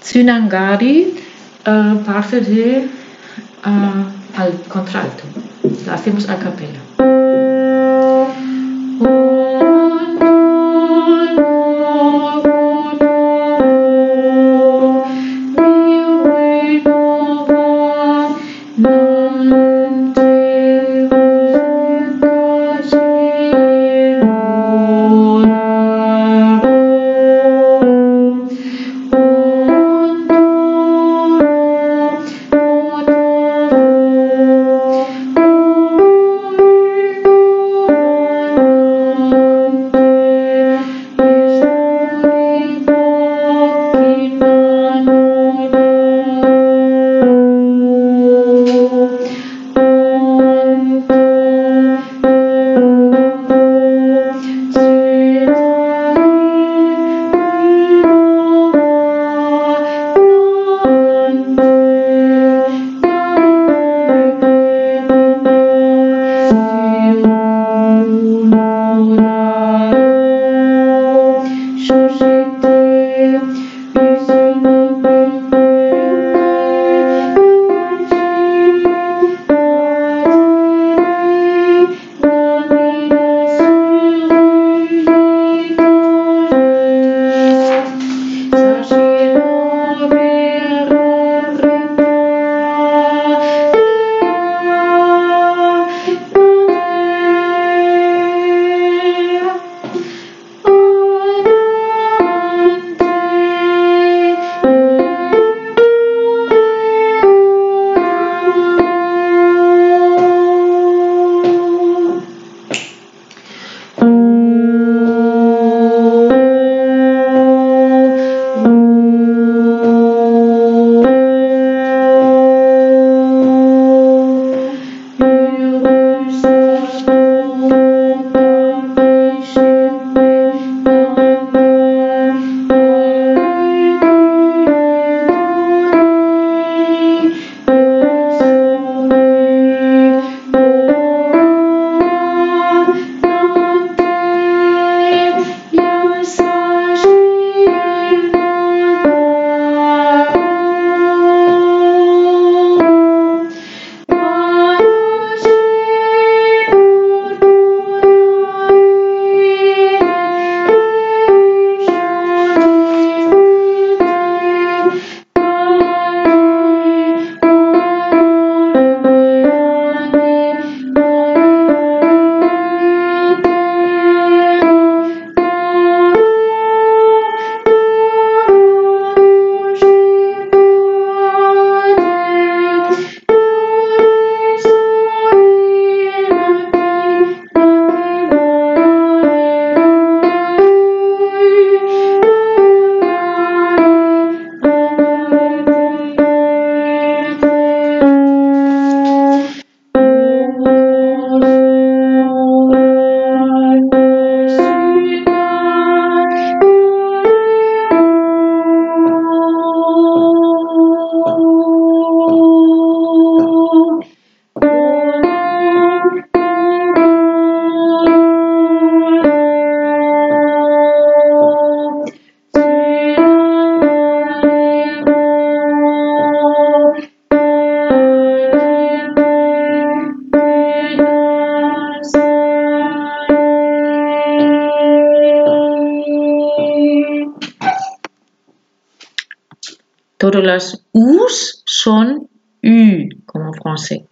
Tsunangari uh, parte de uh, al contralto. La hacemos a capella. Todas las U's son U como en français.